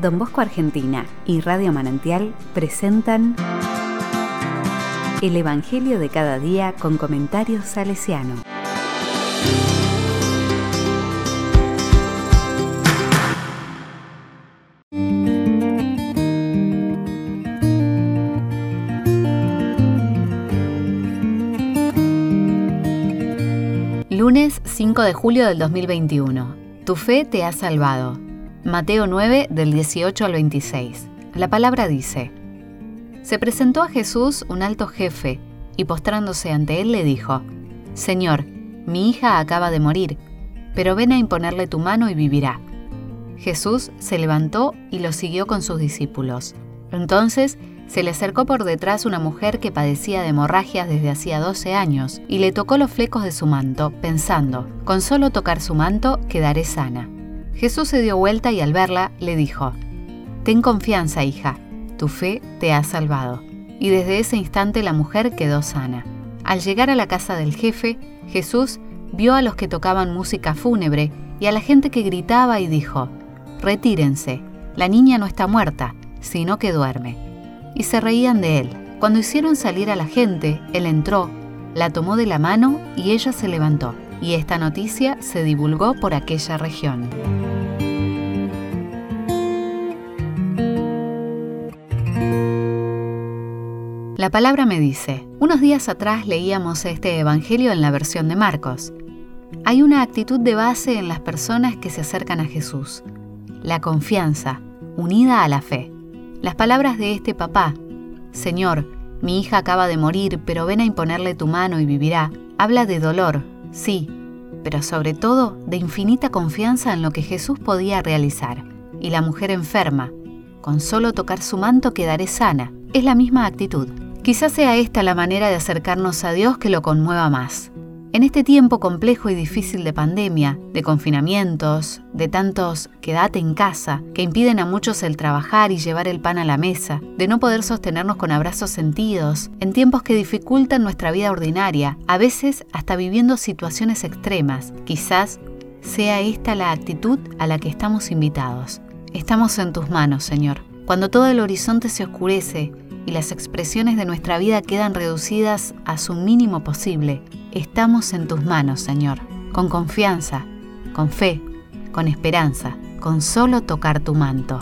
Don Bosco Argentina y Radio Manantial presentan El Evangelio de cada día con comentarios salesiano. Lunes 5 de julio del 2021. Tu fe te ha salvado. Mateo 9 del 18 al 26. La palabra dice, Se presentó a Jesús un alto jefe y postrándose ante él le dijo, Señor, mi hija acaba de morir, pero ven a imponerle tu mano y vivirá. Jesús se levantó y lo siguió con sus discípulos. Entonces se le acercó por detrás una mujer que padecía de hemorragias desde hacía 12 años y le tocó los flecos de su manto, pensando, con solo tocar su manto quedaré sana. Jesús se dio vuelta y al verla le dijo, Ten confianza, hija, tu fe te ha salvado. Y desde ese instante la mujer quedó sana. Al llegar a la casa del jefe, Jesús vio a los que tocaban música fúnebre y a la gente que gritaba y dijo, Retírense, la niña no está muerta, sino que duerme. Y se reían de él. Cuando hicieron salir a la gente, él entró, la tomó de la mano y ella se levantó. Y esta noticia se divulgó por aquella región. La palabra me dice, unos días atrás leíamos este Evangelio en la versión de Marcos. Hay una actitud de base en las personas que se acercan a Jesús, la confianza, unida a la fe. Las palabras de este papá, Señor, mi hija acaba de morir, pero ven a imponerle tu mano y vivirá, habla de dolor, sí, pero sobre todo de infinita confianza en lo que Jesús podía realizar. Y la mujer enferma, con solo tocar su manto quedaré sana, es la misma actitud. Quizás sea esta la manera de acercarnos a Dios que lo conmueva más. En este tiempo complejo y difícil de pandemia, de confinamientos, de tantos quédate en casa, que impiden a muchos el trabajar y llevar el pan a la mesa, de no poder sostenernos con abrazos sentidos, en tiempos que dificultan nuestra vida ordinaria, a veces hasta viviendo situaciones extremas, quizás sea esta la actitud a la que estamos invitados. Estamos en tus manos, Señor. Cuando todo el horizonte se oscurece, y las expresiones de nuestra vida quedan reducidas a su mínimo posible, estamos en tus manos, Señor, con confianza, con fe, con esperanza, con solo tocar tu manto.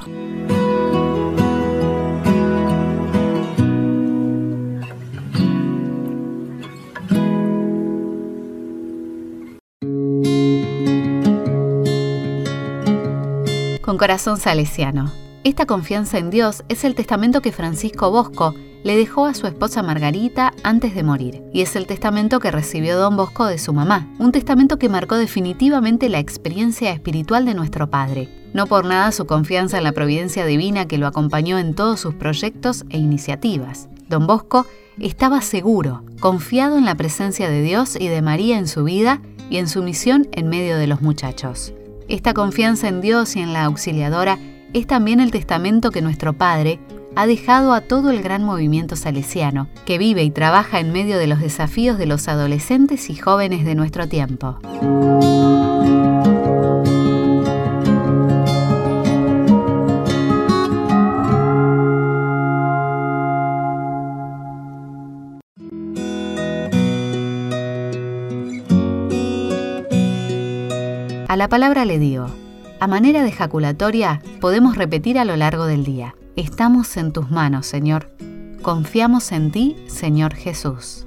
Con corazón salesiano. Esta confianza en Dios es el testamento que Francisco Bosco le dejó a su esposa Margarita antes de morir, y es el testamento que recibió don Bosco de su mamá, un testamento que marcó definitivamente la experiencia espiritual de nuestro Padre. No por nada su confianza en la providencia divina que lo acompañó en todos sus proyectos e iniciativas. Don Bosco estaba seguro, confiado en la presencia de Dios y de María en su vida y en su misión en medio de los muchachos. Esta confianza en Dios y en la auxiliadora es también el testamento que nuestro Padre ha dejado a todo el gran movimiento salesiano, que vive y trabaja en medio de los desafíos de los adolescentes y jóvenes de nuestro tiempo. A la palabra le digo, manera de ejaculatoria, podemos repetir a lo largo del día. Estamos en tus manos, Señor. Confiamos en ti, Señor Jesús.